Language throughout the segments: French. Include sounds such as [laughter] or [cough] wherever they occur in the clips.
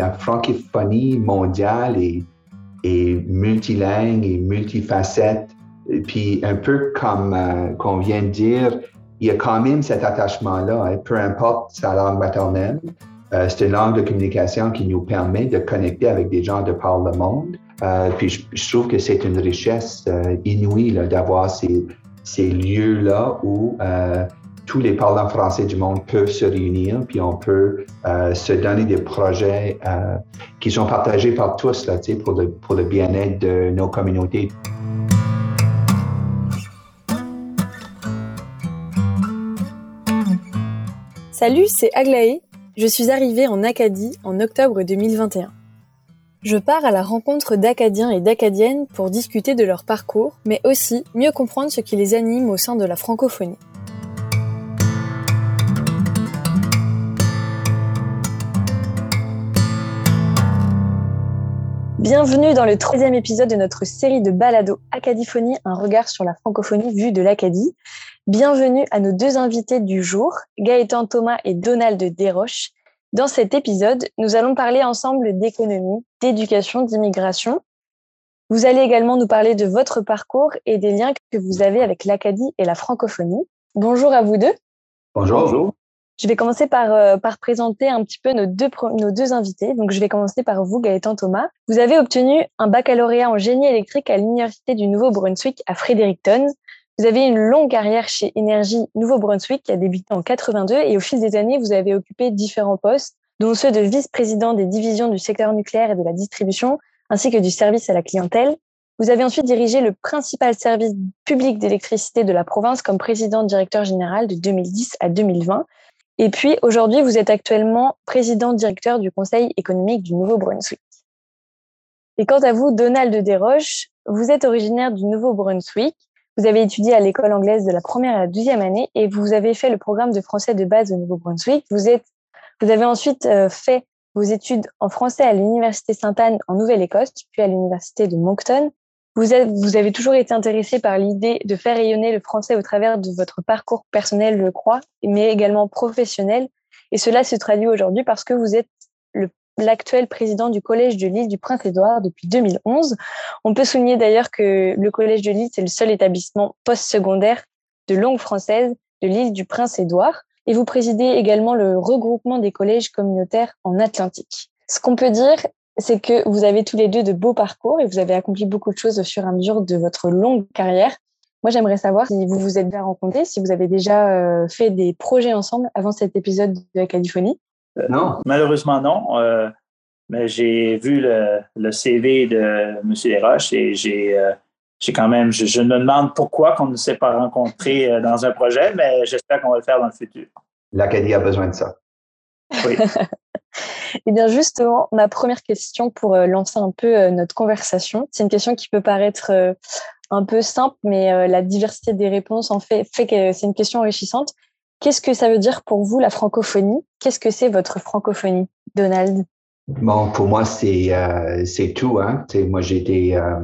la francophonie mondiale est, multilingue et multifacette. Et puis, un peu comme euh, qu'on vient de dire, il y a quand même cet attachement-là, hein, peu importe sa langue maternelle. Euh, c'est une langue de communication qui nous permet de connecter avec des gens de par le monde. Euh, puis je, trouve que c'est une richesse euh, inouïe d'avoir ces, ces lieux-là où euh, tous les parlants français du monde peuvent se réunir, puis on peut euh, se donner des projets euh, qui sont partagés par tous là, pour le, pour le bien-être de nos communautés. Salut, c'est Aglaé. Je suis arrivée en Acadie en octobre 2021. Je pars à la rencontre d'Acadiens et d'Acadiennes pour discuter de leur parcours, mais aussi mieux comprendre ce qui les anime au sein de la francophonie. Bienvenue dans le troisième épisode de notre série de balado Acadiphonie, un regard sur la francophonie vue de l'Acadie. Bienvenue à nos deux invités du jour, Gaëtan Thomas et Donald Desroches. Dans cet épisode, nous allons parler ensemble d'économie, d'éducation, d'immigration. Vous allez également nous parler de votre parcours et des liens que vous avez avec l'Acadie et la francophonie. Bonjour à vous deux. Bonjour. Bonjour. Je vais commencer par, euh, par présenter un petit peu nos deux, nos deux invités. Donc, je vais commencer par vous, Gaëtan Thomas. Vous avez obtenu un baccalauréat en génie électrique à l'Université du Nouveau-Brunswick à Fredericton. Vous avez une longue carrière chez Énergie Nouveau-Brunswick qui a débuté en 82 et au fil des années, vous avez occupé différents postes, dont ceux de vice-président des divisions du secteur nucléaire et de la distribution, ainsi que du service à la clientèle. Vous avez ensuite dirigé le principal service public d'électricité de la province comme président directeur général de 2010 à 2020. Et puis aujourd'hui, vous êtes actuellement président directeur du Conseil économique du Nouveau-Brunswick. Et quant à vous, Donald Desroches, vous êtes originaire du Nouveau-Brunswick vous avez étudié à l'école anglaise de la première à la deuxième année et vous avez fait le programme de français de base au Nouveau-Brunswick. Vous, vous avez ensuite euh, fait vos études en français à l'Université Sainte-Anne en Nouvelle-Écosse, puis à l'Université de Moncton. Vous, vous avez toujours été intéressé par l'idée de faire rayonner le français au travers de votre parcours personnel, je crois, mais également professionnel. Et cela se traduit aujourd'hui parce que vous êtes l'actuel président du Collège de l'île du Prince-Édouard depuis 2011. On peut souligner d'ailleurs que le Collège de l'île, c'est le seul établissement post-secondaire de langue française de l'île du Prince-Édouard. Et vous présidez également le regroupement des collèges communautaires en Atlantique. Ce qu'on peut dire, c'est que vous avez tous les deux de beaux parcours et vous avez accompli beaucoup de choses au fur et à mesure de votre longue carrière. Moi, j'aimerais savoir si vous vous êtes bien rencontrés, si vous avez déjà euh, fait des projets ensemble avant cet épisode de la Californie? Euh, non. Malheureusement, non. Euh, mais j'ai vu le, CV de M. Desroches et j'ai euh, j'ai quand même, je, me demande pourquoi qu'on ne s'est pas rencontré dans un projet, mais j'espère qu'on va le faire dans le futur. L'Acadie a besoin de ça. Oui. [laughs] [laughs] Eh bien, justement, ma première question pour lancer un peu notre conversation, c'est une question qui peut paraître un peu simple, mais la diversité des réponses en fait, fait que c'est une question enrichissante. Qu'est-ce que ça veut dire pour vous la francophonie? Qu'est-ce que c'est votre francophonie, Donald? Bon, pour moi, c'est euh, tout. Hein? moi, j'ai euh,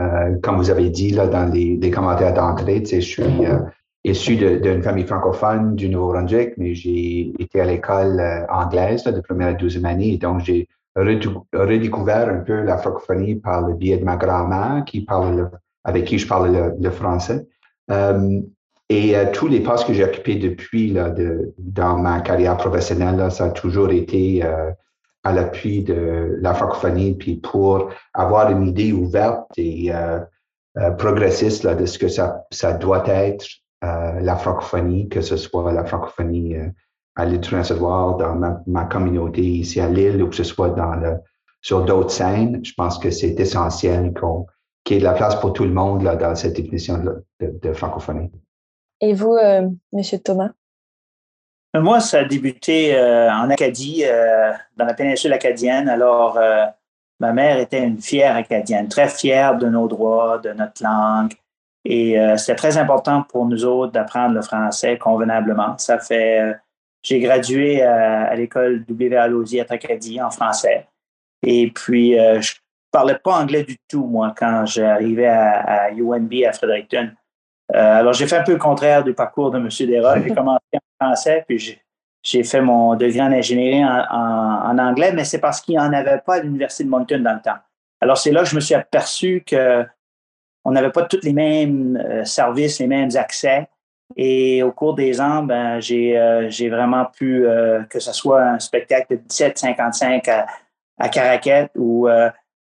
euh, comme vous avez dit là, dans les, les commentaires d'entrée, je suis euh, issu d'une famille francophone du Nouveau-Brunswick, mais j'ai été à l'école euh, anglaise là, de première à deuxième année. Donc, j'ai redécouvert un peu la francophonie par le biais de ma grand-mère qui parle avec qui je parle le, le français. Et euh, tous les postes que j'ai occupés depuis là, de, dans ma carrière professionnelle, là, ça a toujours été euh, à l'appui de la francophonie, puis pour avoir une idée ouverte et euh, euh progressiste là, de ce que ça, ça doit être la francophonie, que ce soit la francophonie à l'île dans ma, ma, communauté ici à Lille ou que ce soit dans le, sur d'autres scènes. Je pense que c'est essentiel qu'on qu'il y ait de la place pour tout le monde là, dans cette définition de, de, de francophonie. Et vous, euh, Monsieur Thomas? Moi, ça a débuté euh, en Acadie, euh, dans la péninsule acadienne. Alors, ma mère était une fière acadienne, très fière de nos droits, de notre langue. Et c'était très important pour nous autres d'apprendre le français convenablement. Ça fait, j'ai gradué à, l'école W.A. Lausier à Acadie en français. Et puis, je parlais pas anglais du tout, moi, quand j'arrivais à, UNB à Fredericton. Euh, alors, j'ai fait un peu le contraire du parcours de M. Desroches. J'ai commencé en français, puis j'ai fait mon degré en ingénierie en, anglais, mais c'est parce qu'il n'y en avait pas à l'Université de Moncton dans le temps. Alors, c'est là que je me suis aperçu que on n'avait pas tous les mêmes euh, services, les mêmes accès. Et au cours des ans, ben, j'ai, euh, vraiment pu, euh, que ce soit un spectacle de 1755 à, à Caraquette ou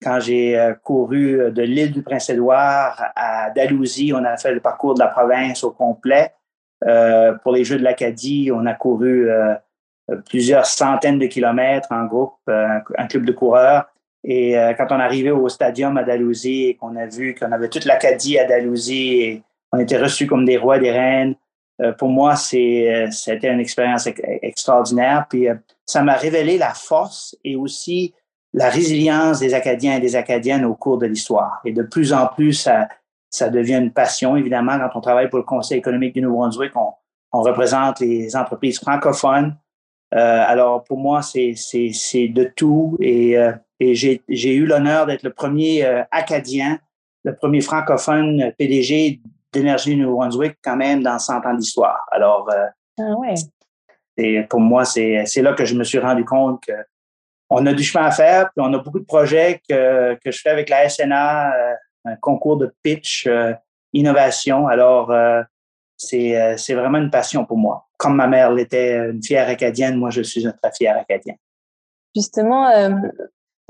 quand j'ai couru de l'île du Prince-Édouard à Dalhousie, on a fait le parcours de la province au complet. pour les Jeux de l'Acadie, on a couru plusieurs centaines de kilomètres en groupe, un club de coureurs. Et euh, quand on arrivait au stadium à Dalhousie et qu'on a vu qu'on avait toute l'Acadie à Dalhousie et on était reçus comme des rois, des reines, euh, pour moi, c'est, c'était une expérience extraordinaire. Puis euh, ça m'a révélé la force et aussi la résilience des Acadiens et des Acadiennes au cours de l'histoire. Et de plus en plus, ça, ça devient une passion. Évidemment, quand on travaille pour le Conseil économique du Nouveau-Brunswick, on, on représente les entreprises francophones. alors, pour moi, c'est, c'est, de tout. Et et j'ai eu l'honneur d'être le premier euh, Acadien, le premier francophone PDG d'énergie Nouveau-Brunswick quand même dans 100 ans d'histoire. Alors, euh, ah ouais. pour moi, c'est là que je me suis rendu compte qu'on a du chemin à faire, puis on a beaucoup de projets que, que je fais avec la SNA, euh, un concours de pitch, innovation. Alors, c'est vraiment une passion pour moi. Comme ma mère l'était une fière acadienne, moi, je suis un très fier acadien. Justement,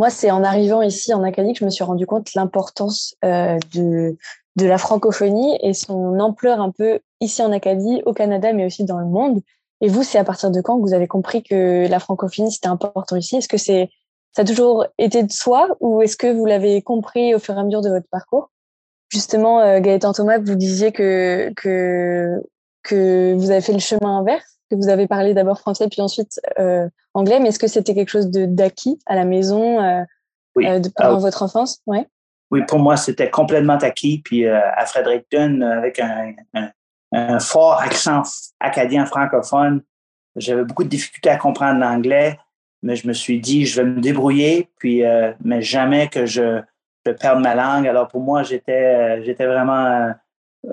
moi, c'est en arrivant ici en Acadie que je me suis rendu compte l'importance euh, de, de la francophonie et son ampleur un peu ici en Acadie, au Canada, mais aussi dans le monde. Et vous, c'est à partir de quand que vous avez compris que la francophonie, c'était important ici? Est-ce que c'est ça a toujours été de soi ou est-ce que vous l'avez compris au fur et à mesure de votre parcours? Justement, euh, Gaëtan Thomas, vous disiez que, que, que vous avez fait le chemin inverse vous avez parlé d'abord français puis ensuite euh, anglais, mais est-ce que c'était quelque chose d'acquis à la maison euh, euh, pendant votre enfance? Ouais. Oui, pour moi, c'était complètement acquis. Puis à Fredericton, avec un, fort accent acadien francophone, j'avais beaucoup de difficultés à comprendre l'anglais, mais je me suis dit, je vais me débrouiller, puis, mais jamais que je, je perde ma langue. Alors pour moi, j'étais, j'étais vraiment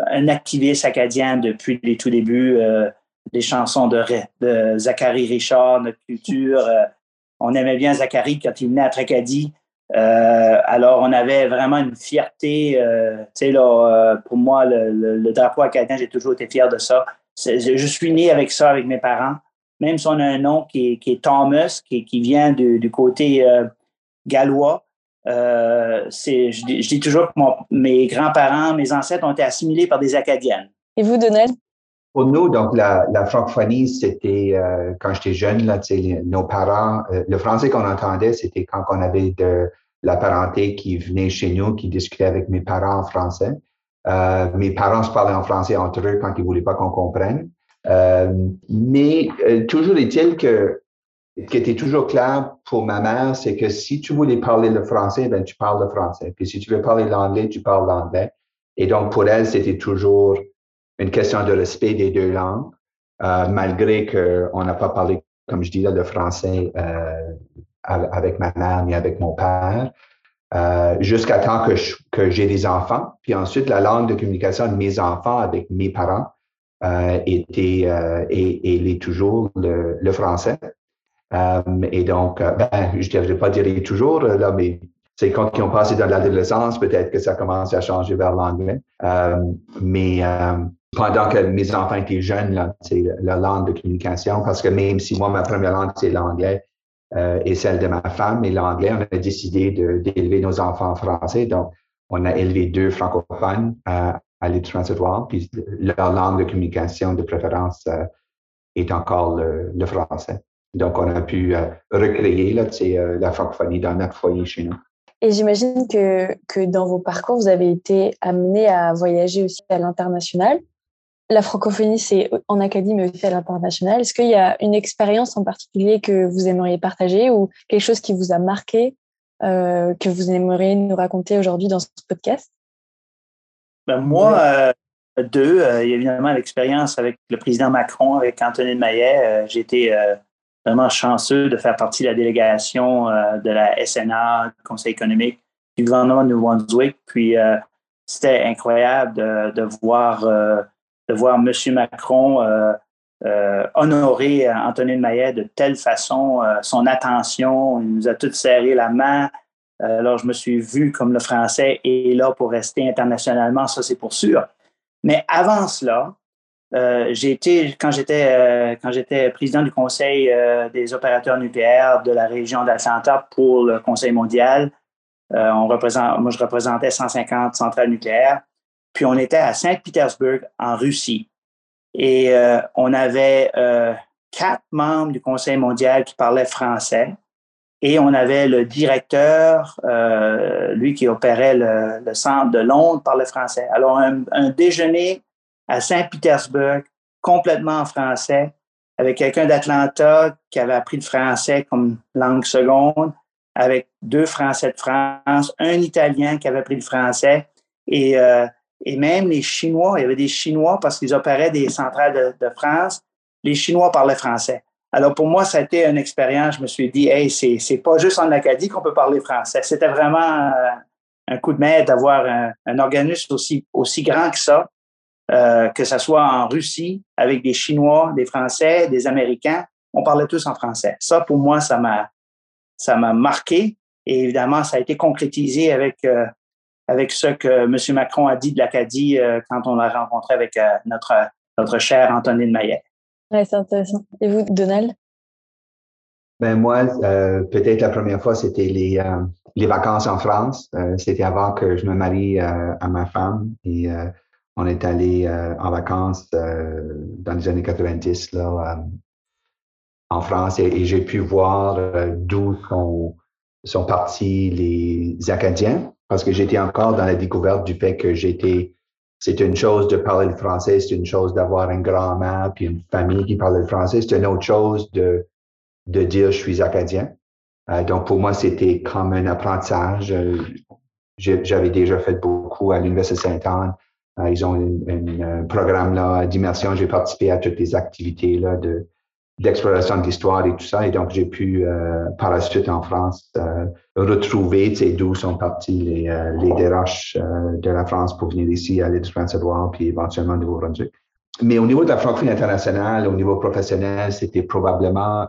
un activiste acadien depuis les tout débuts les chansons de, de Zachary Richard, notre culture. Euh, on aimait bien Zachary quand il venait à Tracadie. Euh, alors, on avait vraiment une fierté. Euh, là, pour moi, le, drapeau acadien, j'ai toujours été fier de ça. Je suis né avec ça, avec mes parents. Même si on a un nom qui est, Thomas, qui, vient du, côté gallois, je, je, dis toujours que mes grands-parents, mes ancêtres ont été assimilés par des Acadiennes. Et vous, Donald? Pour nous, donc la, la francophonie, c'était euh, quand j'étais jeune, là, nos parents, euh, le français qu'on entendait, c'était quand on avait de la parenté qui venait chez nous, qui discutait avec mes parents en français. Euh, mes parents se parlaient en français entre eux quand ils voulaient pas qu'on comprenne. Euh, mais toujours est-il que qui était toujours clair pour ma mère, c'est que si tu voulais parler le français, ben tu parles le français. Puis si tu veux parler l'anglais, tu parles l'anglais. Et donc pour elle, c'était toujours une question de respect des deux langues, euh, malgré qu'on n'a pas parlé, comme je dis, là, le français euh, avec ma mère ni avec mon père, euh, jusqu'à temps que, j'ai des enfants. Puis ensuite, la langue de communication de mes enfants avec mes parents était et, et est toujours le français. Et donc, ben, je ne pas dire toujours, là, mais c'est quand ils ont passé dans l'adolescence, peut-être que ça commence à changer vers l'anglais. mais pendant que mes enfants étaient jeunes, c'est la langue de communication, parce que même si moi, ma première langue, c'est l'anglais euh, et celle de ma femme, et l'anglais, on a décidé d'élever nos enfants en français. Donc, on a élevé deux francophones euh, à l'île transitoire, puis leur langue de communication de préférence euh, est encore le, français. Donc, on a pu euh, recréer là, la francophonie dans notre foyer chez nous. Et j'imagine que, que dans vos parcours, vous avez été amené à voyager aussi à l'international la francophonie, c'est en académie, mais aussi à l'international. Est-ce qu'il y a une expérience en particulier que vous aimeriez partager ou quelque chose qui vous a marqué, euh, que vous aimeriez nous raconter aujourd'hui dans ce podcast? Ben moi, euh, deux, euh, il y a évidemment l'expérience avec le président Macron, avec Anthony Maillet. J'ai été vraiment chanceux de faire partie de la délégation de la SNA, du Conseil économique, du gouvernement de New-Brunswick. Puis c'était incroyable de, voir de voir M. Macron euh, honoré Antonine Maillet de telle façon, son attention, il nous a tous serré la main. alors, je me suis vu comme le français est là pour rester internationalement, ça c'est pour sûr. Mais avant cela, euh, j'ai été, quand j'étais, euh, quand j'étais président du Conseil euh, des opérateurs nucléaires de la région d'Atlanta pour le Conseil mondial, moi, je représentais 150 centrales nucléaires. Puis on était à Saint-Pétersbourg, en Russie. Et on avait quatre membres du Conseil mondial qui parlaient français. Et on avait le directeur, lui qui opérait le, centre de Londres, parlait français. Alors, un déjeuner à Saint-Pétersbourg, complètement en français, avec quelqu'un d'Atlanta qui avait appris le français comme langue seconde, avec deux Français de France, un Italien qui avait appris le français, et, euh, et même les Chinois, il y avait des Chinois parce qu'ils opéraient des centrales de, France, les Chinois parlaient français. Alors pour moi, ça a été une expérience, je me suis dit, hey, c'est, pas juste en Acadie qu'on peut parler français. C'était vraiment euh, un coup de main d'avoir un, un organisme aussi, aussi grand que ça, euh, que ce soit en Russie, avec des Chinois, des Français, des Américains, on parlait tous en français. Ça, pour moi, ça m'a, ça m'a marqué. Et évidemment, ça a été concrétisé avec, euh, avec ce que M. Macron a dit de l'Acadie euh, quand on l'a rencontré avec notre, notre cher Antonine Maillet. Oui, c'est intéressant. Et vous, Donald? Ben moi, peut-être la première fois, c'était les, les vacances en France. c'était avant que je me marie à ma femme. Et on est allé euh, en vacances euh, dans les années 90 là, euh, en France et, j'ai pu voir d'où sont, partis les Acadiens parce que j'étais encore dans la découverte du fait que j'étais c'est une chose de parler le français, c'est une chose d'avoir une grand-mère puis une famille qui parle le français, c'est une autre chose de, de dire je suis acadien. donc pour moi, c'était comme un apprentissage. J'avais déjà fait beaucoup à l'Université Sainte-Anne ils ont un programme là, d'immersion. J'ai participé à toutes les activités là, de, d'exploration de l'histoire et tout ça. Et donc, j'ai pu, euh, par la suite en France, euh, retrouver d'où sont partis les, euh, les déroches de la France pour venir ici à l'île du Prince-Édouard, puis éventuellement au Nouveau-Brunswick. Mais au niveau de la francophonie internationale, au niveau professionnel, c'était probablement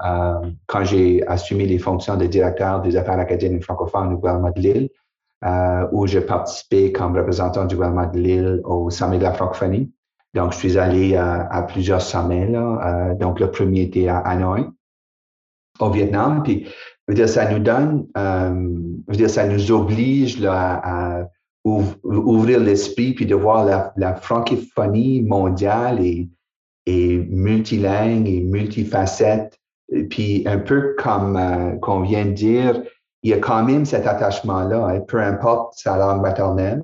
quand j'ai assumé les fonctions de directeur des affaires acadiennes et francophones au gouvernement de l'île, euh, où j'ai participé comme représentant du gouvernement de l'île au sommet de la francophonie. Donc, je suis allé à, à plusieurs sommets. Là. Euh, donc, le premier était à Hanoi, au Vietnam. Puis, je veux dire, ça nous donne, euh, je veux dire, ça nous oblige à, ouvrir l'esprit puis de voir la, francophonie mondiale et, multilingue et multifacette. Et puis, un peu comme euh, qu'on vient de dire, il y a quand même cet attachement-là, hein, peu importe sa langue maternelle.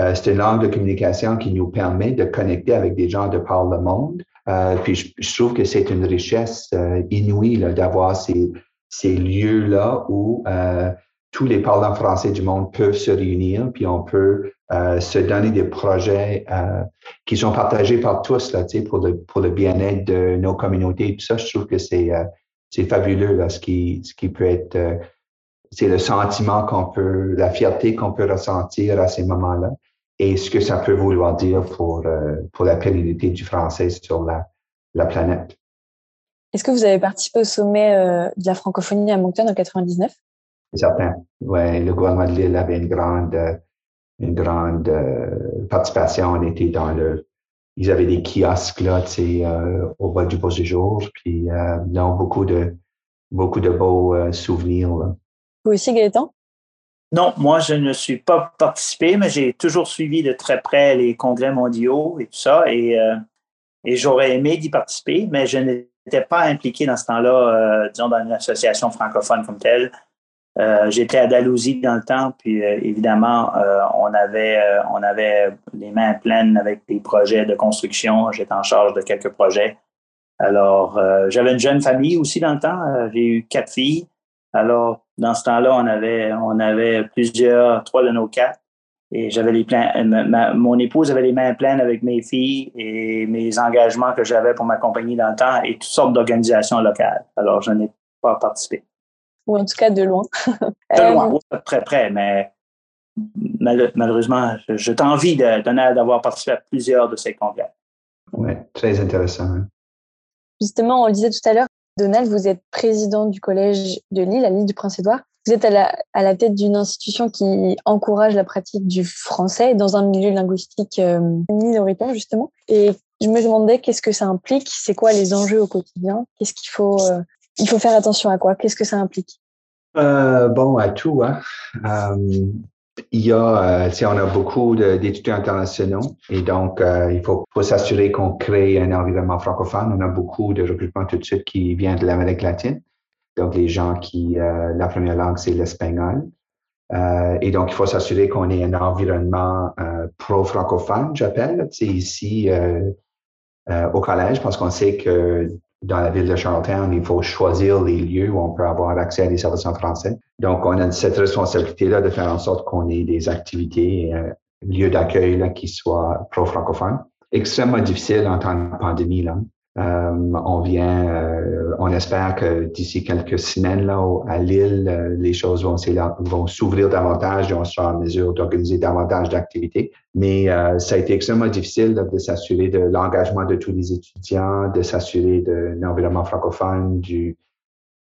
Euh, c'est une langue de communication qui nous permet de connecter avec des gens de par le monde. Euh, puis je, trouve que c'est une richesse euh, inouïe d'avoir ces, ces lieux-là où euh, tous les parlants français du monde peuvent se réunir, puis on peut euh, se donner des projets qui sont partagés par tous là, pour le, pour le bien-être de nos communautés. Tout ça, je trouve que c'est c'est fabuleux là, ce, qui, ce qui peut être c'est le sentiment qu'on peut, la fierté qu'on peut ressentir à ces moments-là et ce que ça peut vouloir dire pour, euh, pour la pérennité du français sur la, la planète. Est-ce que vous avez participé au sommet euh, de la francophonie à Moncton en 99? Certain. Ouais, le gouvernement de l'île avait une grande, une grande euh, participation. On était dans le, ils avaient des kiosques là, sais, au bas du beau séjour, puis non, beaucoup de, beaucoup de beaux souvenirs. Là. Vous aussi, Gaëtan? Non, moi, je ne suis pas participé, mais j'ai toujours suivi de très près les congrès mondiaux et tout ça. Et, euh, j'aurais aimé d'y participer, mais je n'étais pas impliqué dans ce temps-là, euh, disons, dans une association francophone comme telle. Euh, j'étais à Dalhousie dans le temps, puis évidemment, on, avait, on avait les mains pleines avec des projets de construction. J'étais en charge de quelques projets. Alors, j'avais une jeune famille aussi dans le temps. J'ai eu quatre filles. Alors, dans ce temps-là, on avait, on avait plusieurs, trois de nos quatre. Et j'avais les pleins, mon épouse avait les mains pleines avec mes filles et mes engagements que j'avais pour ma compagnie dans le temps et toutes sortes d'organisations locales. Alors, je n'ai pas participé. Ou en tout cas de loin. [laughs] de loin, euh, très près, mais malheureusement, je, t'envie d'avoir participé à plusieurs de ces congrès. Oui, très intéressant. Hein. Justement, on le disait tout à l'heure, Donald, vous êtes président du collège de Lille, à l'île du Prince-Édouard. Vous êtes à la, à la tête d'une institution qui encourage la pratique du français dans un milieu linguistique euh, minoritaire, justement. Et je me demandais qu'est-ce que ça implique, c'est quoi les enjeux au quotidien, qu'est-ce qu'il faut, euh, il faut faire attention à quoi, qu'est-ce que ça implique? Euh, Bon, à tout. Hein. Il y a, euh, on a beaucoup d'étudiants internationaux et donc euh, il faut, s'assurer qu'on crée un environnement francophone. On a beaucoup de recrutements tout de suite qui viennent de l'Amérique latine. Donc, les gens qui, euh, la première langue, c'est l'espagnol. Euh, et donc, il faut s'assurer qu'on ait un environnement pro-francophone, j'appelle. C'est ici au collège, parce qu'on sait que dans la ville de Charlottetown, il faut choisir les lieux où on peut avoir accès à des services en français. Donc, on a cette responsabilité-là de faire en sorte qu'on ait des activités, euh, lieux d'accueil qui soient pro-francophones. Extrêmement difficile en temps de pandémie. Là. Euh, on vient, euh, on espère que d'ici quelques semaines là, à Lille, euh, les choses vont, s'ouvrir davantage et on sera en mesure d'organiser davantage d'activités. Mais ça a été extrêmement difficile de s'assurer de l'engagement de tous les étudiants, de s'assurer d'un environnement francophone, du,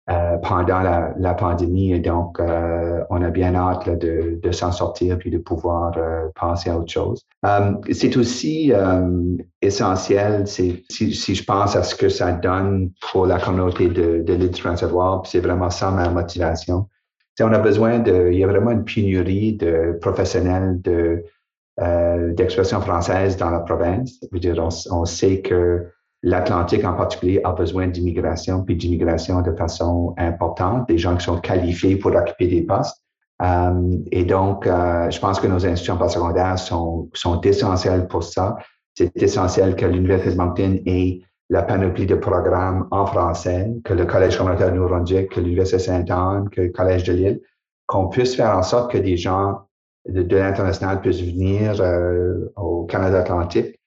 euh, pendant la, la, pandémie. Et donc, euh, on a bien hâte là, de, de s'en sortir puis de pouvoir euh, penser à autre chose. Euh, c'est aussi euh, essentiel, si, si je pense à ce que ça donne pour la communauté de, de l'île du Prince-Édouard, c'est vraiment ça ma motivation. T'sais, on a besoin de, il y a vraiment une pénurie de professionnels de d'expression française dans la province. Je veux dire, on, on sait que l'Atlantique en particulier a besoin d'immigration, puis d'immigration de façon importante, des gens qui sont qualifiés pour occuper des postes. Euh, et donc, euh, je pense que nos institutions postsecondaires sont, sont essentielles pour ça. C'est essentiel que l'Université de Moncton ait la panoplie de programmes en français, que le Collège communautaire de Nouveau-Brunswick, que l'Université Sainte-Anne, que le Collège de Lille, qu'on puisse faire en sorte que des gens de, l'international puissent venir euh, au Canada Atlantique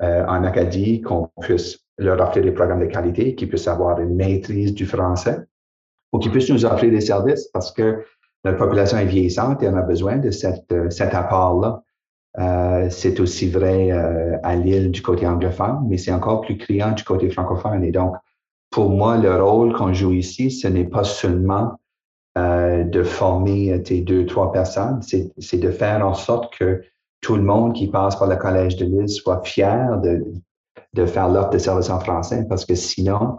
euh, en Acadie, qu'on puisse leur offrir des programmes de qualité, qu'ils puissent avoir une maîtrise du français ou qu'ils puissent nous offrir des services parce que notre population est vieillissante et on a besoin de euh, cet apport-là. Euh, c'est aussi vrai euh, à Lille du côté anglophone, mais c'est encore plus criant du côté francophone. Et donc, pour moi, le rôle qu'on joue ici, ce n'est pas seulement de former tes deux, trois personnes, c'est de faire en sorte que tout le monde qui passe par le Collège de Lille soit fier de, de faire l'offre de services en français parce que sinon,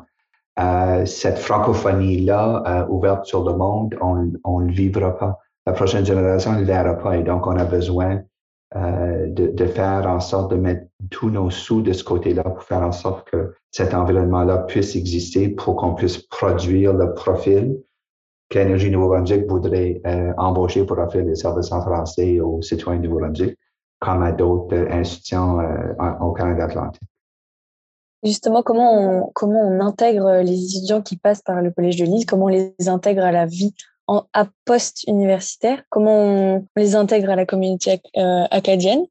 euh, cette francophonie-là euh, ouverte sur le monde, on ne vivra pas. La prochaine génération ne le verra pas et donc on a besoin euh, de, de, faire en sorte de mettre tous nos sous de ce côté-là pour faire en sorte que cet environnement-là puisse exister pour qu'on puisse produire le profil qu'Énergie Nouveau-Brunswick voudrait euh, embaucher pour offrir des services en français aux citoyens Nouveau-Brunswick comme à d'autres institutions euh, au Canada Atlantique. Justement, comment on, comment on intègre les étudiants qui passent par le Collège de Lille, comment on les intègre à la vie en, à post-universitaire, comment on les intègre à la communauté euh, acadienne?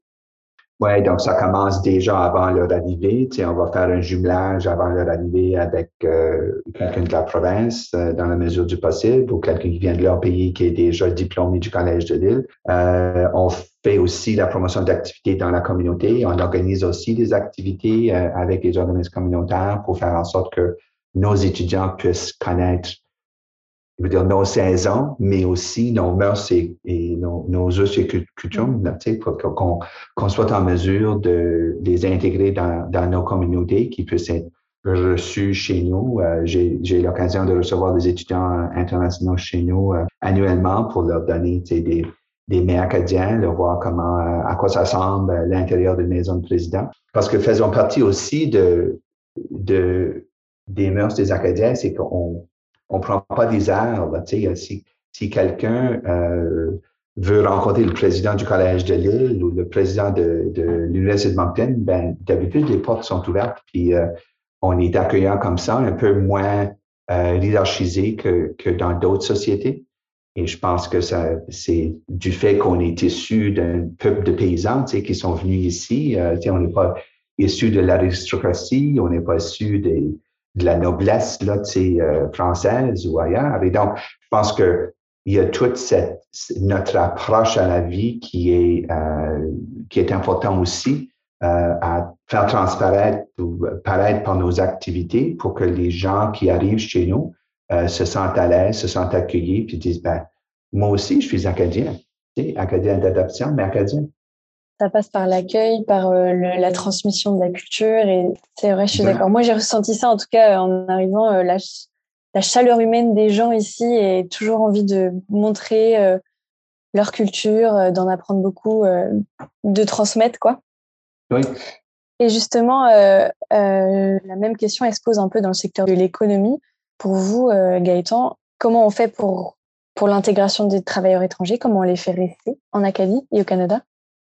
Oui, donc ça commence déjà avant leur arrivée. Tu sais, on va faire un jumelage avant leur arrivée avec euh, quelqu'un de la province euh, dans la mesure du possible ou quelqu'un qui vient de leur pays qui est déjà diplômé du Collège de Lille. Euh, on fait aussi la promotion d'activités dans la communauté. On organise aussi des activités euh, avec les organismes communautaires pour faire en sorte que nos étudiants puissent connaître je veux dire, nos saisons, mais aussi nos mœurs et, nos, nos us et coutumes, qu'on qu'on soit en mesure de les intégrer dans, dans nos communautés, qui puissent être reçus chez nous. Euh, J'ai l'occasion de recevoir des étudiants internationaux chez nous euh, annuellement pour leur donner des, des mets acadiens, leur voir comment, euh, à quoi ça ressemble l'intérieur de maison de président. Parce que faisons partie aussi de, de des mœurs des Acadiens, c'est qu'on on prend pas des airs. Là, si si quelqu'un euh, veut rencontrer le président du Collège de Lille ou le président de, l'Université de Moncton, ben, d'habitude, les portes sont ouvertes, puis euh, on est accueillant comme ça, un peu moins euh, que, dans d'autres sociétés. Et je pense que ça, c'est du fait qu'on est issu d'un peuple de paysans qui sont venus ici. Euh, on n'est pas issu de l'aristocratie, on n'est pas issu des, de la noblesse là, euh, française ou ailleurs. Et donc, je pense que il y a toute cette notre approche à la vie qui est euh, qui est important aussi à faire transparaître ou paraître par nos activités pour que les gens qui arrivent chez nous se sentent à l'aise, se sentent accueillis, puis disent, ben, moi aussi, je suis acadien, acadien d'adoption, mais acadien. Ça passe par l'accueil, par la transmission de la culture, et c'est vrai, je suis d'accord. Moi, j'ai ressenti ça, en tout cas, en arrivant, la, la chaleur humaine des gens ici et toujours envie de montrer leur culture, d'en apprendre beaucoup, de transmettre, quoi. Oui. Et justement, euh, euh, la même question, elle se pose un peu dans le secteur de l'économie. Pour vous, euh, Gaëtan, comment on fait pour, pour l'intégration des travailleurs étrangers? Comment on les fait rester en Acadie et au Canada?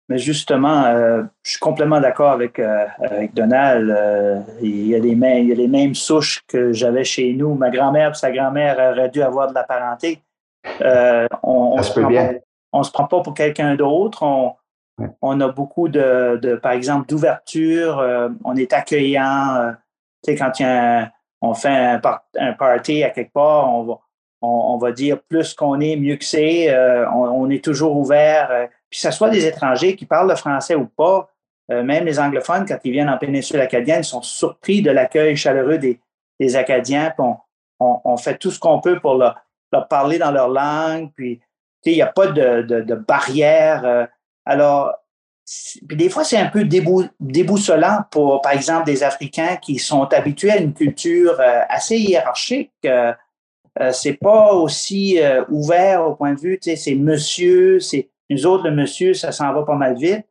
Mais justement, je suis complètement d'accord avec, avec Donald. il, y a les mêmes, il y a les mêmes souches que j'avais chez nous. Ma grand-mère et sa grand-mère auraient dû avoir de la parenté. on, Ça se, peut bien. on se prend pas pour quelqu'un d'autre. On, on a beaucoup de, par exemple, d'ouverture. Euh, on est accueillant. Euh, tu sais, quand on fait un, party à quelque part, on va, on, va dire plus qu'on est, mieux que c'est. Euh, on, est toujours ouvert. puis, que ce soit des étrangers qui parlent le français ou pas, même les anglophones, quand ils viennent en péninsule acadienne, sont surpris de l'accueil chaleureux des, Acadiens. Puis on, fait tout ce qu'on peut pour leur, parler dans leur langue. Puis, il n'y a pas de, barrière. Alors, des fois, c'est un peu déboussolant pour, par exemple, des Africains qui sont habitués à une culture euh, assez hiérarchique. Euh, euh, c'est pas aussi ouvert au point de vue, tu sais, c'est monsieur, c'est nous autres, le monsieur, ça s'en va pas mal vite.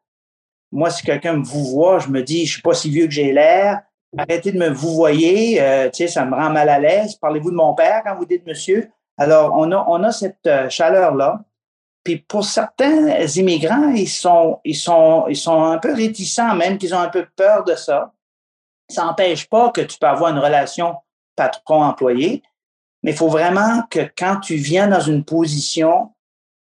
Moi, si quelqu'un me vous voit, je me dis, je suis pas si vieux que j'ai l'air. Arrêtez de me vous voyer, tu sais, ça me rend mal à l'aise. Parlez-vous de mon père quand vous dites monsieur? Alors, on a, on a cette chaleur-là. Puis pour certains immigrants, ils sont, ils sont, ils sont un peu réticents, même qu'ils ont un peu peur de ça. Ça n'empêche pas que tu peux avoir une relation patron-employé, mais il faut vraiment que quand tu viens dans une position,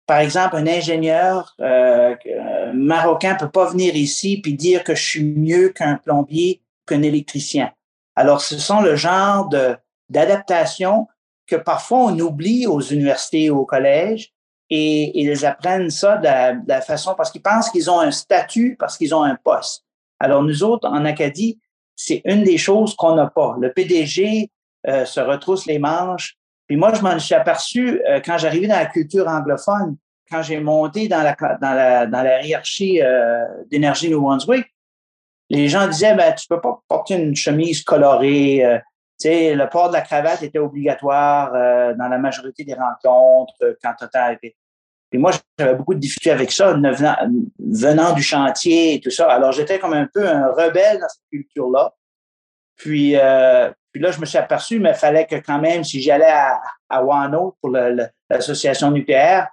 par exemple, un ingénieur euh, euh marocain peut pas venir ici puis dire que je suis mieux qu'un plombier, qu'un électricien. Alors, ce sont le genre de d'adaptation que parfois on oublie aux universités ou au collège, et, ils apprennent ça de la, façon parce qu'ils pensent qu'ils ont un statut, parce qu'ils ont un poste. Alors nous autres, en Acadie, c'est une des choses qu'on n'a pas. Le PDG euh, se retrousse les manches. Puis moi, je m'en suis aperçu euh, quand j'arrivais dans la culture anglophone, quand j'ai monté dans la, hiérarchie euh, d'énergie New Brunswick, les gens disaient, ben, tu peux pas porter une chemise colorée. Le port de la cravate était obligatoire dans la majorité des rencontres quand tu arrivé. Puis moi, j'avais beaucoup de difficultés avec ça, venant, du chantier et tout ça. Alors, j'étais comme un peu un rebelle dans cette culture-là. Puis, puis là, je me suis aperçu, mais il fallait que quand même, si j'allais à, à Wano pour l'association nucléaire,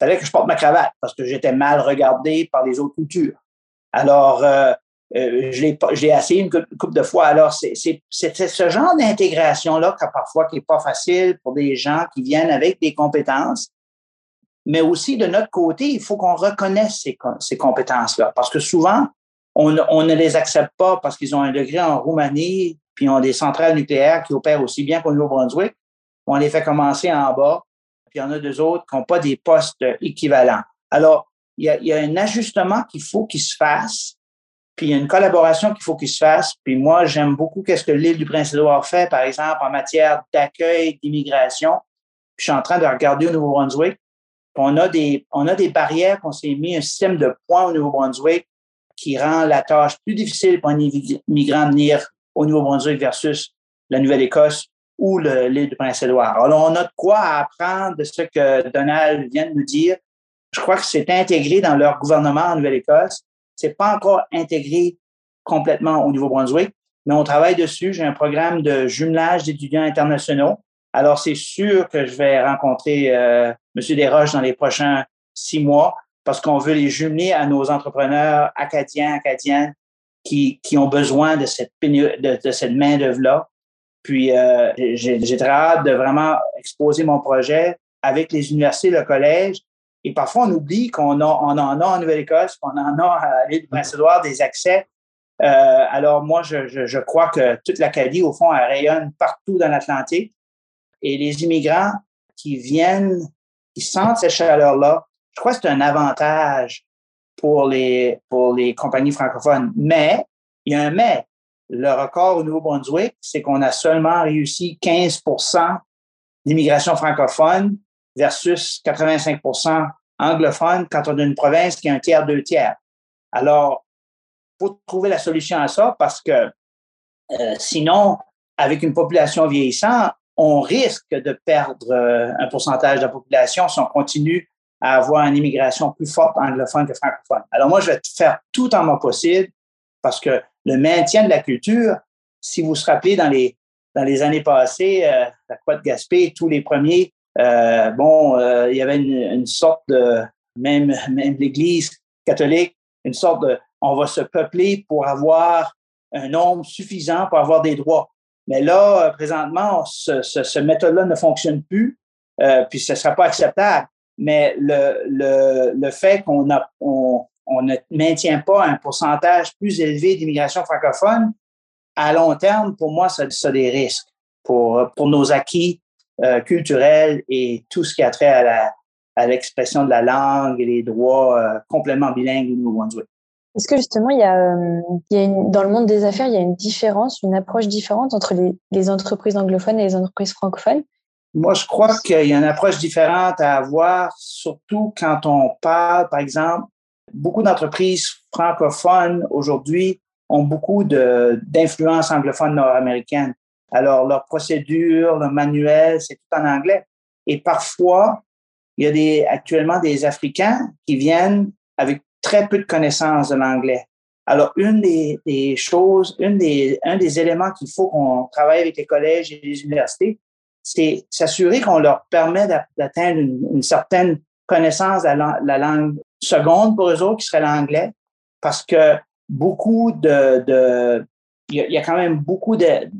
il fallait que je porte ma cravate parce que j'étais mal regardé par les autres cultures. Alors, euh, euh, je l'ai essayé une couple de fois. Alors, c'est ce genre d'intégration-là qui parfois qui n'est pas facile pour des gens qui viennent avec des compétences mais aussi de notre côté, il faut qu'on reconnaisse ces, ces compétences-là. Parce que souvent, on, on, ne les accepte pas parce qu'ils ont un degré en Roumanie, puis ils ont des centrales nucléaires qui opèrent aussi bien qu'au Nouveau-Brunswick. On les fait commencer en bas, puis il y en a deux autres qui n'ont pas des postes équivalents. Alors, il y a, a un ajustement qu'il faut qu'il se fasse, puis il y a une collaboration qu'il faut qu'il se fasse. Puis moi, j'aime beaucoup qu'est-ce que l'île du Prince-Édouard fait, par exemple, en matière d'accueil, d'immigration. je suis en train de regarder au Nouveau-Brunswick on a des, on a des barrières qu'on s'est mis un système de points au Nouveau-Brunswick qui rend la tâche plus difficile pour un immigrant de venir au Nouveau-Brunswick versus la Nouvelle-Écosse ou l'île du Prince-Édouard. Alors, on a de quoi apprendre de ce que Donald vient de nous dire. Je crois que c'est intégré dans leur gouvernement en Nouvelle-Écosse. C'est pas encore intégré complètement au Nouveau-Brunswick, mais on travaille dessus. J'ai un programme de jumelage d'étudiants internationaux alors, c'est sûr que je vais rencontrer euh, M. Desroches dans les prochains six mois parce qu'on veut les jumeler à nos entrepreneurs acadiens, acadiennes qui, qui ont besoin de cette, de, de cette main-d'œuvre-là. Puis, euh, j'ai très hâte de vraiment exposer mon projet avec les universités, le collège. Et parfois, on oublie qu'on on en a en Nouvelle-Écosse, qu'on en a à l'île du Prince-Édouard des accès. Euh, alors, moi, je, je, je, crois que toute l'Acadie, au fond, elle rayonne partout dans l'Atlantique. Et les immigrants qui viennent, qui sentent cette chaleur-là, je crois que c'est un avantage pour les, pour les compagnies francophones. Mais, il y a un mais. Le record au Nouveau-Brunswick, c'est qu'on a seulement réussi 15% d'immigration francophone versus 85% anglophone quand on a une province qui a un tiers, deux tiers. Alors, il faut trouver la solution à ça parce que euh, sinon, avec une population vieillissante, on risque de perdre euh, un pourcentage de la population si on continue à avoir une immigration plus forte anglophone que francophone. Alors moi, je vais faire tout en mon possible parce que le maintien de la culture, si vous vous rappelez, dans les, dans les années passées, euh, la Croix de Gaspé, tous les premiers, euh, bon, euh, il y avait une, sorte de, même, même l'Église catholique, une sorte de, on va se peupler pour avoir un nombre suffisant pour avoir des droits. Mais là, présentement, ce, ce, méthode-là ne fonctionne plus, puis ce ne sera pas acceptable. Mais le, le, le fait qu'on a, on, on ne maintient pas un pourcentage plus élevé d'immigration francophone, à long terme, pour moi, ça, a des risques pour, pour nos acquis euh, culturels et tout ce qui a trait à la, à l'expression de la langue et les droits euh, complètement bilingues au Nouveau-Brunswick. Est-ce que justement, il y a, euh, il y a dans le monde des affaires, il y a une différence, une approche différente entre les entreprises anglophones et les entreprises francophones? Moi, je crois qu'il y a une approche différente à avoir, surtout quand on parle, par exemple, Beaucoup d'entreprises francophones aujourd'hui ont beaucoup d'influence anglophone nord-américaine. Alors, leur procédure, leur manuel, c'est tout en anglais. Et parfois, il y a des, actuellement des Africains qui viennent avec très peu de connaissances de l'anglais. Alors, une des, des, choses, une des, un des éléments qu'il faut qu'on travaille avec les collèges et les universités, c'est s'assurer qu'on leur permet d'atteindre une, certaine connaissance de la, la, langue seconde pour eux autres qui serait l'anglais, parce que beaucoup de, il y, a quand même beaucoup de,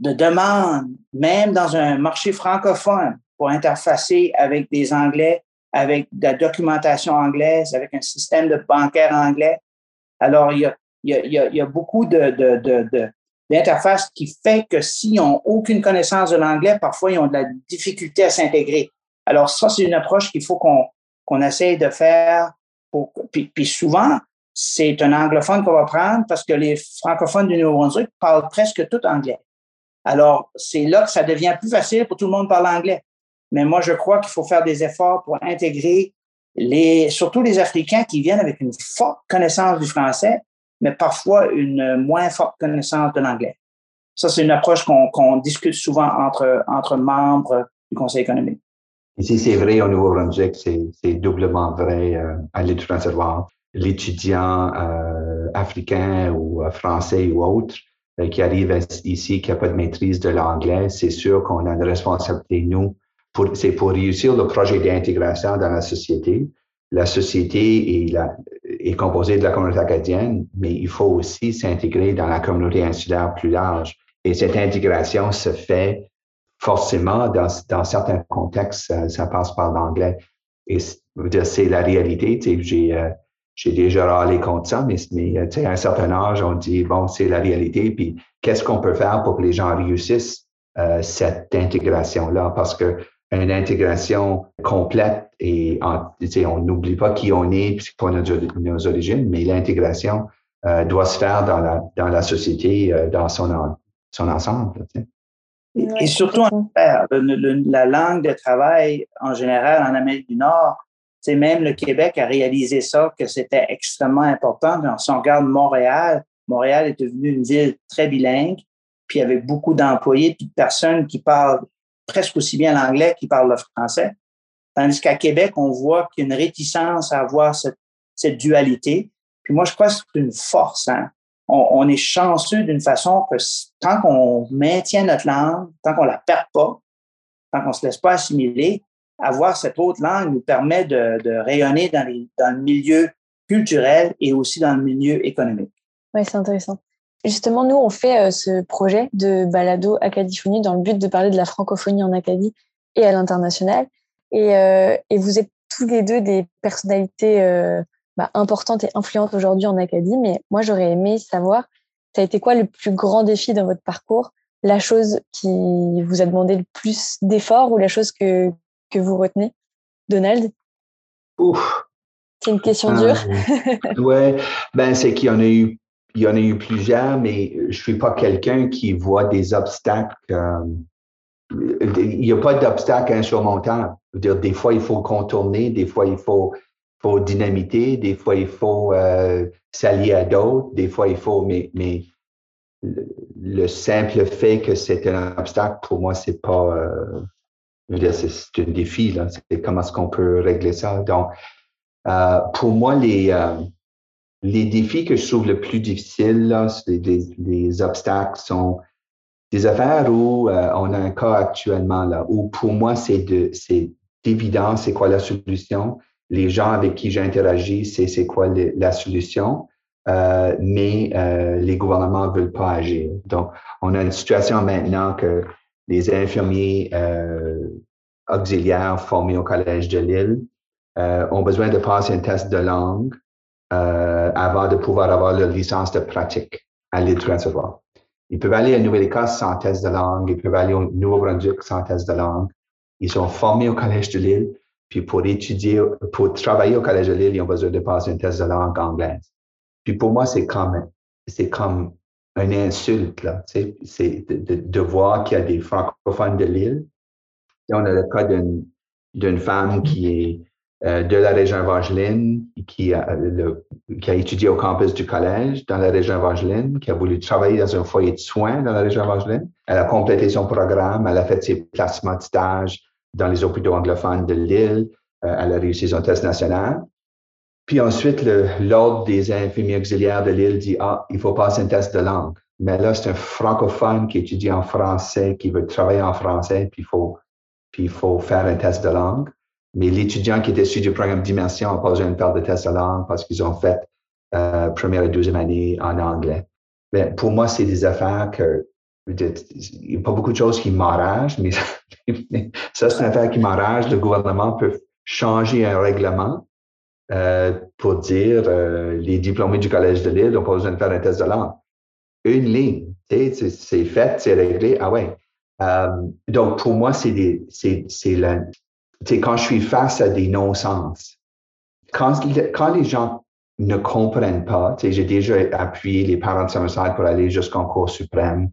de demandes, même dans un marché francophone, pour interfacer avec des Anglais, avec de la documentation anglaise, avec un système de bancaire anglais. Alors, il y a, beaucoup de, d'interface qui fait que s'ils n'ont aucune connaissance de l'anglais, parfois ils ont de la difficulté à s'intégrer. Alors ça, c'est une approche qu'il faut qu'on qu'on essaye de faire. Pour, puis, puis souvent, c'est un anglophone qu'on va prendre parce que les francophones du Nouveau-Brunswick parlent presque tout anglais. Alors, c'est là que ça devient plus facile pour tout le monde de parler anglais. Mais moi, je crois qu'il faut faire des efforts pour intégrer les, surtout les Africains qui viennent avec une forte connaissance du français, mais parfois une moins forte connaissance de l'anglais. Ça, c'est une approche qu'on discute souvent entre, membres du Conseil économique. Ici, c'est vrai au Nouveau-Brunswick, c'est doublement vrai euh, à l'étranger. L'étudiant euh, africain ou euh, français ou autre qui arrive ici, qui n'a pas de maîtrise de l'anglais, c'est sûr qu'on a une responsabilité, nous, c'est pour réussir le projet d'intégration dans la société. La société est, la, est composée de la communauté acadienne, mais il faut aussi s'intégrer dans la communauté insulaire plus large. Et cette intégration se fait forcément, dans, certains contextes, ça, passe par l'anglais. Et c'est la réalité. J'ai euh, j'ai déjà râlé contre ça, mais, euh, à un certain âge, on dit, bon, c'est la réalité, puis qu'est-ce qu'on peut faire pour que les gens réussissent euh, cette intégration-là? Parce que une intégration complète et on n'oublie pas qui on est, puis pas nos, nos origines, mais l'intégration euh, doit se faire dans la, dans la société, euh, dans son, son ensemble. Et, surtout en la langue de travail en général en Amérique du Nord, c'est même le Québec a réalisé ça, que c'était extrêmement important. Si on regarde Montréal, Montréal est devenue une ville très bilingue, puis avec beaucoup d'employés, de personnes qui parlent presque aussi bien l'anglais qu'ils parlent le français. Tandis qu'à Québec, on voit qu'il y a une réticence à avoir cette, dualité. Puis moi, je crois que c'est une force. Hein? on, est chanceux d'une façon que tant qu'on maintient notre langue, tant qu'on la perd pas, tant qu'on se laisse pas assimiler, avoir cette autre langue nous permet de, rayonner dans, le milieu culturel et aussi dans le milieu économique. Oui, c'est intéressant. Justement, nous, on fait euh, ce projet de balado Acadiphonie dans le but de parler de la francophonie en Acadie et à l'international. Et, euh, vous êtes tous les deux des personnalités euh, bah, importante et influente aujourd'hui en Acadie. Mais moi, j'aurais aimé savoir, ça a été quoi le plus grand défi dans votre parcours? La chose qui vous a demandé le plus d'efforts ou la chose que, que vous retenez? Donald? Ouf C'est une question dure. oui, ben, c'est qu'il y en a eu il y en a eu plusieurs, mais je suis pas quelqu'un qui voit des obstacles. il n'y a pas d'obstacle insurmontable. Dire, des fois, il faut contourner, des fois, il faut, faut dynamiter, des fois, il faut euh, s'allier à d'autres, des fois, il faut, mais, mais le, simple fait que c'est un obstacle, pour moi, c'est pas, euh, c'est un défi, là. C'est comment est-ce qu'on peut régler ça? Donc, euh, pour moi, les, euh, les défis que je trouve le plus difficiles, là, les, obstacles sont des affaires où euh, on a un cas actuellement là, où pour moi, c'est de, c'est évident c'est quoi la solution. Les gens avec qui j'interagis, c'est, c'est quoi la solution. Euh, mais euh, les gouvernements veulent pas agir. Donc, on a une situation maintenant que les infirmiers auxiliaires formés au Collège de Lille ont besoin de passer un test de langue euh, avant de pouvoir avoir leur licence de pratique à l'île Transvaal. Ils peuvent aller à Nouvelle-Écosse sans test de langue, ils peuvent aller au Nouveau-Brunswick sans test de langue. Ils sont formés au Collège de Lille, puis pour étudier, pour travailler au Collège de Lille, ils ont besoin de passer un test de langue anglaise. Puis pour moi, c'est comme, c'est comme une insulte, là. C'est de, de, voir qu'il y a des francophones de Lille. On a le cas d'une femme qui est de la région Evangeline, qui a, étudié au campus du collège dans la région Evangeline, qui a voulu travailler dans un foyer de soins dans la région Evangeline. Elle a complété son programme, elle a fait ses placements de stage dans les hôpitaux anglophones de Lille, euh, elle a réussi son test national. Puis ensuite, l'ordre des infirmiers auxiliaires de Lille dit, ah, il faut passer un test de langue. Mais là, c'est un francophone qui étudie en français, qui veut travailler en français, puis il faut faire un test de langue. Mais l'étudiant qui était issu du programme Dimension a pas besoin de faire de test de langue parce qu'ils ont fait euh, première et deuxième année en anglais. Mais pour moi, c'est des affaires que il n'y a pas beaucoup de choses qui m'enragent, mais, [laughs] ça, c'est une affaire qui m'enrage. Le gouvernement peut changer un règlement euh, pour dire euh, les diplômés du Collège de Lille n'ont pas besoin de faire un test de langue. Une ligne, c'est fait, c'est réglé. Ah ouais. Euh, donc, pour moi, c'est la, quand je suis face à des non-sens, quand, les gens ne comprennent pas, j'ai déjà appuyé les parents de Summerside pour aller jusqu'en cours suprême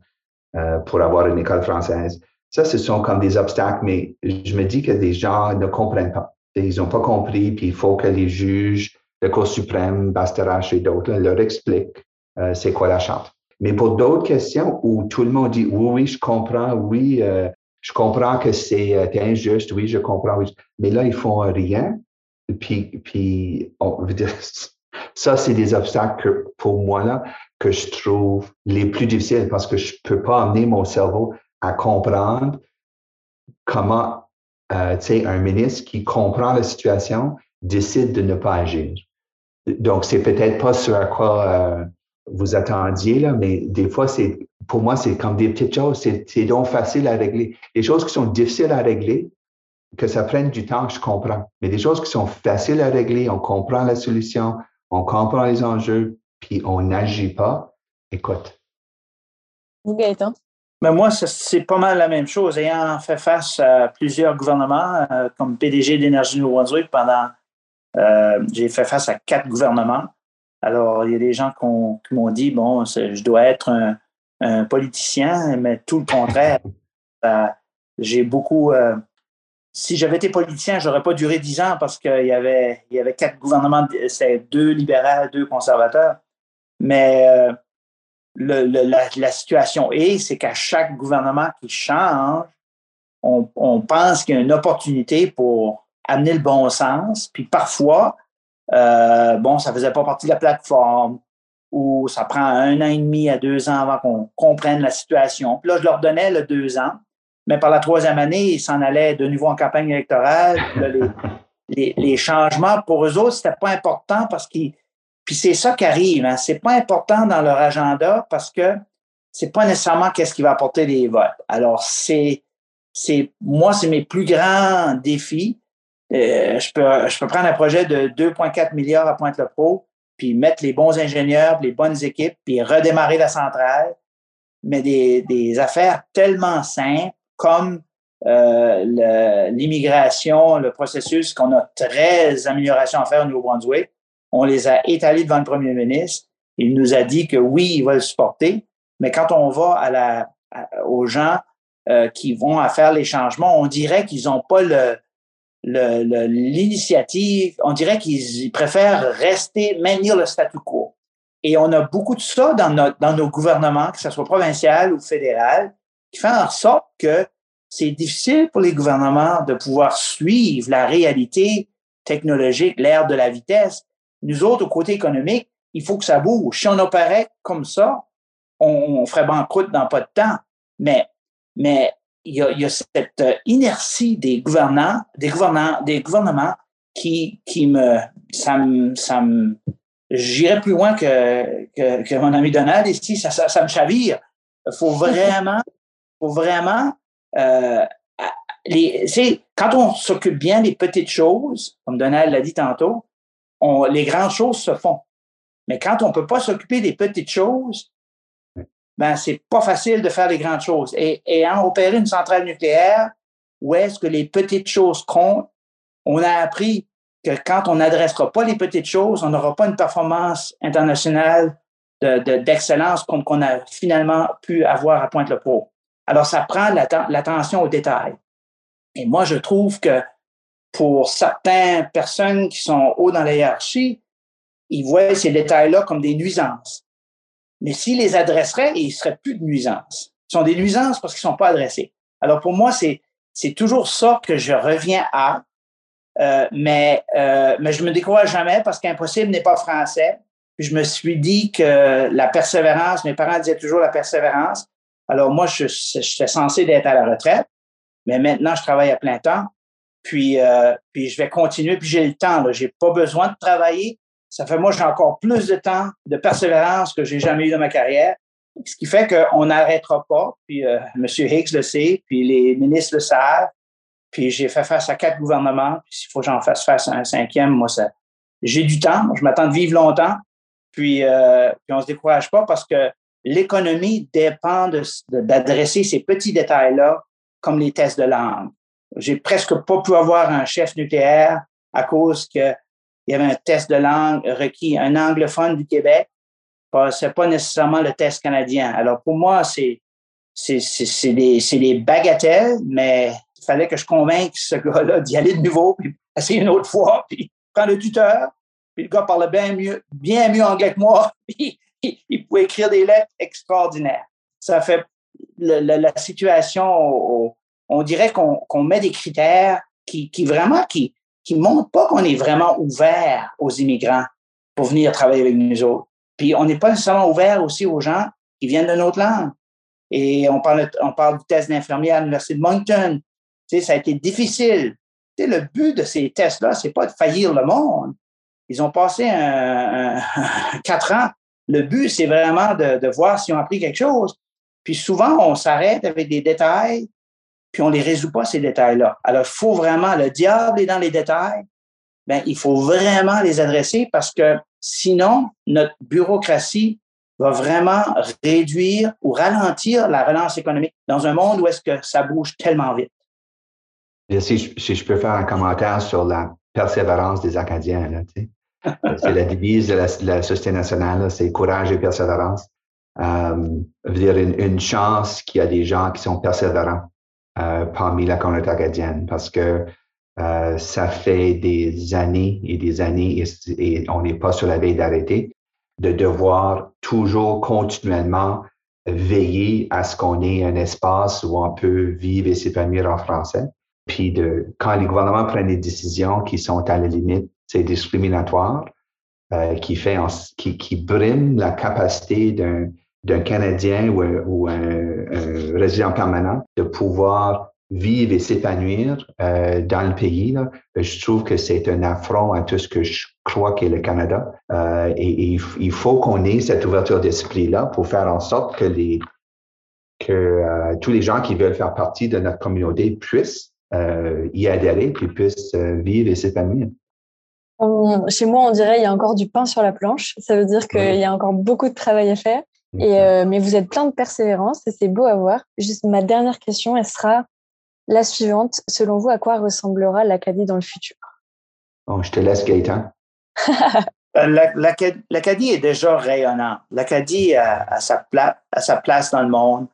euh, pour avoir une école française. Ça, ce sont comme des obstacles, mais je me dis que des gens ne comprennent pas. Ils n'ont pas compris, puis il faut que les juges, le cours suprême, Bastarache et d'autres leur expliquent euh, c'est quoi la charte. Mais pour d'autres questions où tout le monde dit oui, oui, je comprends, oui, euh, je comprends que c'est euh, injuste, oui, je comprends, mais là, ils font rien. Puis, puis [laughs] ça, c'est des obstacles que, pour moi, là, que je trouve les plus difficiles parce que je peux pas amener mon cerveau à comprendre comment, euh, un ministre qui comprend la situation décide de ne pas agir. Donc, c'est peut-être pas ce à quoi euh, vous attendiez, là, mais des fois, c'est pour moi, c'est comme des petites choses. C'est donc facile à régler. Les choses qui sont difficiles à régler, que ça prenne du temps, je comprends. Mais des choses qui sont faciles à régler, on comprend la solution, on comprend les enjeux, puis on n'agit pas, écoute. Vous, Gaëtan? Mais moi, c'est pas mal la même chose. Ayant fait face à plusieurs gouvernements, euh, comme PDG d'Énergie Nouveau-Brunswick pendant, euh, j'ai fait face à quatre gouvernements. Alors, il y a des gens qui m'ont dit, bon, je dois être un, un politicien, mais tout le contraire. [laughs] Euh, j'ai beaucoup. Euh, si j'avais été politicien, j'aurais pas duré dix ans parce qu'il y avait, il y avait quatre gouvernements, c'est deux libéraux, deux conservateurs. Mais euh, la, situation est, c'est qu'à chaque gouvernement qui change, on, on pense qu'il y a une opportunité pour amener le bon sens. Puis parfois, bon, ça faisait pas partie de la plateforme où ça prend un an et demi à deux ans avant qu'on comprenne la situation. Puis là, je leur donnais le deux ans, mais par la troisième année, ils s'en allaient de nouveau en campagne électorale. [laughs] les, changements, pour eux autres, c'était pas important parce qu'ils. Puis c'est ça qui arrive, hein. c'est pas important dans leur agenda parce que c'est pas nécessairement qu'est-ce qui va apporter les votes. Alors, c'est, c'est, moi, c'est mes plus grands défis. Euh, je, peux, je peux prendre un projet de 2,4 milliards à Pointe-le-Pro puis mettre les bons ingénieurs, les bonnes équipes, puis redémarrer la centrale. Mais des, des affaires tellement simples comme l'immigration, le, processus, qu'on a 13 améliorations à faire au Nouveau-Brunswick. On les a étalées devant le premier ministre. Il nous a dit que oui, il va le supporter, mais quand on va aux gens euh, qui vont à faire les changements, on dirait qu'ils n'ont pas le, l'initiative, on dirait qu'ils préfèrent rester, maintenir le statu quo. Et on a beaucoup de ça dans, notre, dans nos gouvernements, que ce soit provincial ou fédéral, qui fait en sorte que c'est difficile pour les gouvernements de pouvoir suivre la réalité technologique, l'ère de la vitesse. Nous autres, au côté économique, il faut que ça bouge. Si on opérait comme ça, on, ferait banqueroute dans pas de temps. Mais, mais il y, a, il y a cette inertie des gouvernants, des gouvernants, des gouvernements qui, qui me, ça me, ça me, j'irais plus loin que, que, que, mon ami Donald ici, ça, ça, ça me chavire. Il faut [laughs] vraiment, faut vraiment, euh, les, quand on s'occupe bien des petites choses, comme Donald l'a dit tantôt, on, les grandes choses se font. Mais quand on ne peut pas s'occuper des petites choses, ben, c'est pas facile de faire les grandes choses. Et, en opérer une centrale nucléaire, où est-ce que les petites choses comptent, on a appris que quand on n'adressera pas les petites choses, on n'aura pas une performance internationale d'excellence de, comme qu'on a finalement pu avoir à Pointe-le-Pont. Alors, ça prend l'attention aux détails. Et moi, je trouve que pour certaines personnes qui sont haut dans la hiérarchie, ils voient ces détails-là comme des nuisances. Mais s'ils les adresseraient, ils ne seraient plus de nuisances. Ils sont des nuisances parce qu'ils ne sont pas adressés. Alors pour moi, c'est, c'est toujours ça que je reviens à. Euh, mais, euh, mais je me décourage jamais parce qu'impossible n'est pas français. Puis je me suis dit que la persévérance, mes parents disaient toujours la persévérance. Alors moi, je, j'étais censé d'être à la retraite, mais maintenant, je travaille à plein temps. Puis, euh, puis je vais continuer, puis j'ai le temps. Je n'ai pas besoin de travailler. Ça fait, moi, j'ai encore plus de temps, de persévérance que j'ai jamais eu dans ma carrière. Ce qui fait qu'on n'arrêtera pas. Puis euh, M. Higgs le sait, puis les ministres le savent. Puis j'ai fait face à quatre gouvernements. Puis s'il faut que j'en fasse face à un cinquième, moi, ça, j'ai du temps. Je m'attends de vivre longtemps. Puis, euh, puis on se décourage pas parce que l'économie dépend d'adresser ces petits détails-là, comme les tests de langue. J'ai presque pas pu avoir un chef nucléaire à cause que il y avait un test de langue requis. Un anglophone du Québec c'est pas nécessairement le test canadien. Alors, pour moi, c'est, c'est, des, des bagatelles, mais il fallait que je convainque ce gars-là d'y aller de nouveau, puis essayer une autre fois, [laughs] puis prendre le tuteur. Puis le gars parlait bien mieux, bien mieux anglais que moi, [laughs] puis il, pouvait écrire des lettres extraordinaires. Ça fait la, situation, on dirait qu'on, met des critères qui, qui vraiment, qui, qui ne montrent pas qu'on est vraiment ouvert aux immigrants pour venir travailler avec nous autres. Puis on n'est pas nécessairement ouvert aussi aux gens qui viennent de notre langue. Et on parle, on du test d'infirmière à l'Université de Moncton. Tu sais, ça a été difficile. Tu sais, le but de ces tests-là, c'est pas de faillir le monde. Ils ont passé un, [laughs] quatre ans. Le but, c'est vraiment de, de voir s'ils ont appris quelque chose. Puis souvent, on s'arrête avec des détails puis on ne les résout pas, ces détails-là. Alors, il faut vraiment, le diable est dans les détails, ben, il faut vraiment les adresser parce que sinon, notre bureaucratie va vraiment réduire ou ralentir la relance économique dans un monde où est-ce que ça bouge tellement vite. Si je, peux faire un commentaire sur la persévérance des Acadiens, c'est la devise de la, Société nationale, c'est courage et persévérance. Euh, veut dire une, une chance qu'il y a des gens qui sont persévérants. Euh, parmi la communauté acadienne parce que euh, ça fait des années et des années et, on n'est pas sur la veille d'arrêter, de devoir toujours continuellement veiller à ce qu'on ait un espace où on peut vivre et s'épanouir en français. Puis de, quand les gouvernements prennent des décisions qui sont à la limite, c'est discriminatoire, euh, qui fait qui, qui brime la capacité d'un d'un Canadien ou, un, résident permanent de pouvoir vivre et s'épanouir euh, dans le pays. Là. Je trouve que c'est un affront à tout ce que je crois qu'est le Canada. Euh, et, il faut qu'on ait cette ouverture d'esprit-là pour faire en sorte que, les, que euh, tous les gens qui veulent faire partie de notre communauté puissent y adhérer puis puissent vivre et s'épanouir. Chez moi, on dirait qu'il y a encore du pain sur la planche. Ça veut dire qu'il y a encore beaucoup de travail à faire. Et, euh, mais vous êtes plein de persévérance et c'est beau à voir. Juste ma dernière question, elle sera la suivante. Selon vous, à quoi ressemblera l'Acadie dans le futur? Bon, je te laisse, Gaëtan. [laughs] Euh, L'Acadie est déjà rayonnant. L'Acadie a, sa sa place dans le monde.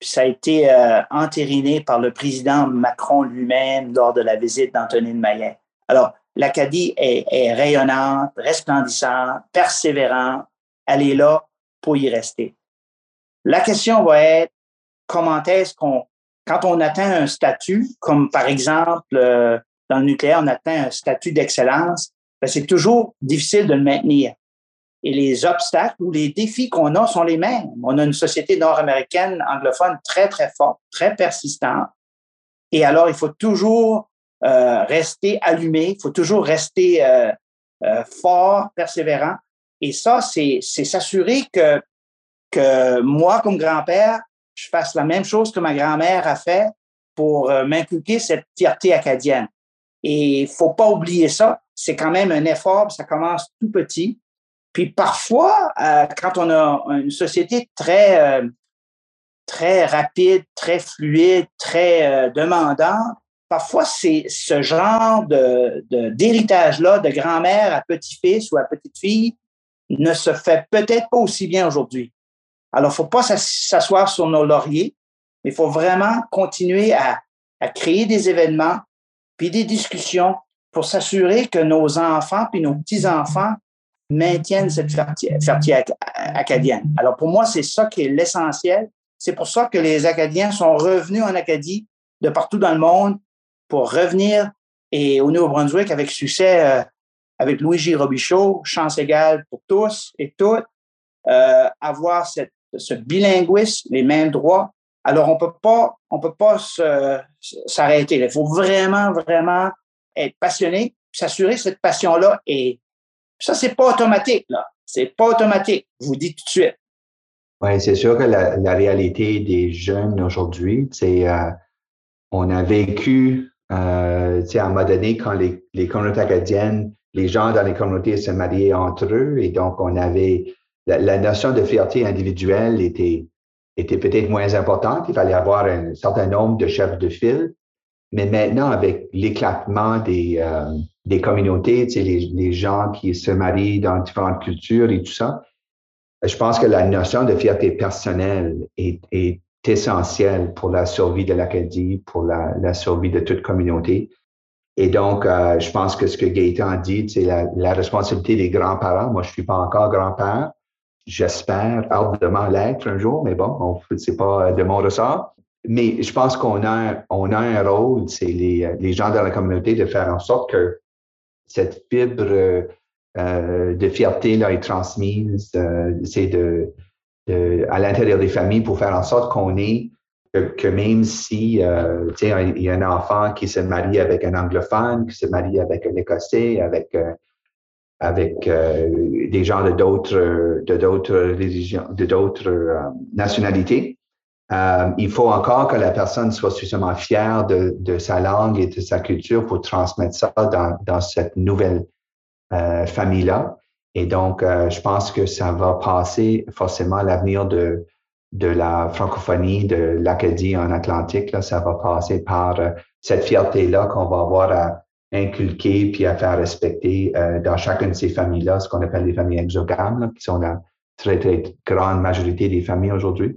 Puis ça a été euh, entériné par le président Macron lui-même lors de la visite d'Anthony de Maillet. Alors, l'Acadie est, est, rayonnante, resplendissante, persévérante. Elle est là y rester. La question va être comment est-ce qu'on, quand on atteint un statut, comme par exemple euh, dans le nucléaire, on atteint un statut d'excellence, ben c'est toujours difficile de le maintenir. Et les obstacles ou les défis qu'on a sont les mêmes. On a une société nord-américaine anglophone très, très forte, très persistante. Et alors, il faut toujours euh, rester allumé, il faut toujours rester euh, fort, persévérant. Et ça, c'est s'assurer que que moi, comme grand-père, je fasse la même chose que ma grand-mère a fait pour euh, m'inculquer cette fierté acadienne. Et il faut pas oublier ça. C'est quand même un effort, ça commence tout petit. Puis parfois, euh, quand on a une société très euh, très rapide, très fluide, très demandante, parfois c'est ce genre de d'héritage là de grand-mère à petit-fils ou à petite-fille ne se fait peut-être pas aussi bien aujourd'hui. Alors, faut pas s'asseoir sur nos lauriers, mais il faut vraiment continuer à, créer des événements, puis des discussions pour s'assurer que nos enfants puis nos petits-enfants maintiennent cette fierté acadienne. Alors, pour moi, c'est ça qui est l'essentiel. C'est pour ça que les Acadiens sont revenus en Acadie de partout dans le monde pour revenir et au Nouveau-Brunswick avec succès euh, avec Louis. Robichaud, chance égale pour tous et toutes, euh, avoir cette ce bilinguisme, les mêmes droits. Alors, on peut pas, peut pas s'arrêter. Il faut vraiment, vraiment être passionné, s'assurer cette passion-là est. Ça, c'est pas automatique, là. C'est pas automatique. Je vous dis tout de suite. Oui, c'est sûr que la, réalité des jeunes aujourd'hui, c'est euh, on a vécu, euh, à un moment donné, quand les, les communautés acadiennes, les gens dans les communautés se mariaient entre eux, et donc on avait la, notion de fierté individuelle était, était peut-être moins importante. Il fallait avoir un certain nombre de chefs de file. Mais maintenant, avec l'éclatement des, euh, communautés, les, gens qui se marient dans différentes cultures et tout ça, je pense que la notion de fierté personnelle est, essentielle pour la survie de l'Acadie, pour la, survie de toute communauté. Et donc, euh, je pense que ce que Gaëtan dit, c'est la, la responsabilité des grands-parents. Moi, je suis pas encore grand-père, J'espère ardemment l'être un jour, mais bon, c'est pas de mon ressort. Mais je pense qu'on a, on a un rôle, c'est les, les gens dans la communauté, de faire en sorte que cette fibre euh, de fierté là est transmise, euh, c'est de, de, à l'intérieur des familles pour faire en sorte qu'on ait que, même si euh, il y a un enfant qui se marie avec un anglophone, qui se marie avec un écossais, avec euh, avec euh, des gens de d'autres religions, de d'autres euh, nationalités. Il faut encore que la personne soit suffisamment fière de, sa langue et de sa culture pour transmettre ça dans, cette nouvelle famille-là. Et donc, je pense que ça va passer forcément l'avenir de, de la francophonie, de l'Acadie en Atlantique. Là, ça va passer par cette fierté-là qu'on va avoir à, inculquer puis à faire respecter euh, dans chacune de ces familles-là, ce qu'on appelle les familles exogames, qui sont la très, très grande majorité des familles aujourd'hui.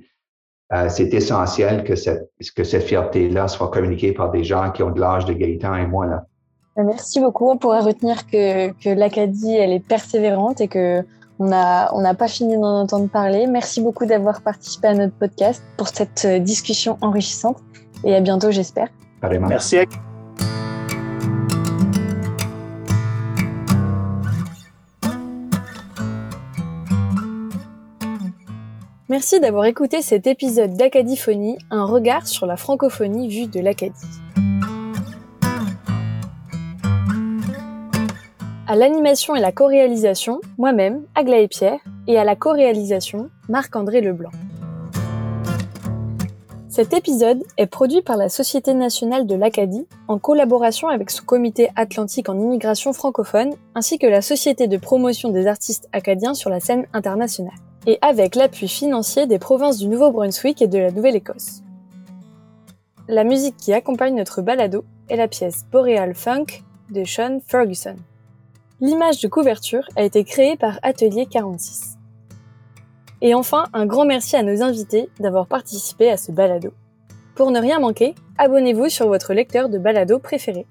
Euh, c'est essentiel que cette, que cette fierté-là soit communiquée par des gens qui ont de l'âge de Gaëtan et moi. Là. Euh, merci beaucoup. On pourrait retenir que l'Acadie, elle est persévérante et que on n'a on pas fini d'en entendre parler. Merci beaucoup d'avoir participé à notre podcast pour cette discussion enrichissante et à bientôt, j'espère. Merci. Merci d'avoir écouté cet épisode d'Acadiphonie, un regard sur la francophonie vue de l'Acadie. À l'animation et la co-réalisation, moi-même, Aglaé Pierre, et à la co-réalisation, Marc-André Leblanc. Cet épisode est produit par la Société nationale de l'Acadie en collaboration avec son comité atlantique en immigration francophone ainsi que la Société de promotion des artistes acadiens sur la scène internationale et avec l'appui financier des provinces du Nouveau-Brunswick et de la Nouvelle-Écosse. La musique qui accompagne notre balado est la pièce Boreal Funk de Sean Ferguson. L'image de couverture a été créée par Atelier 46. Et enfin, un grand merci à nos invités d'avoir participé à ce balado. Pour ne rien manquer, abonnez-vous sur votre lecteur de balado préféré.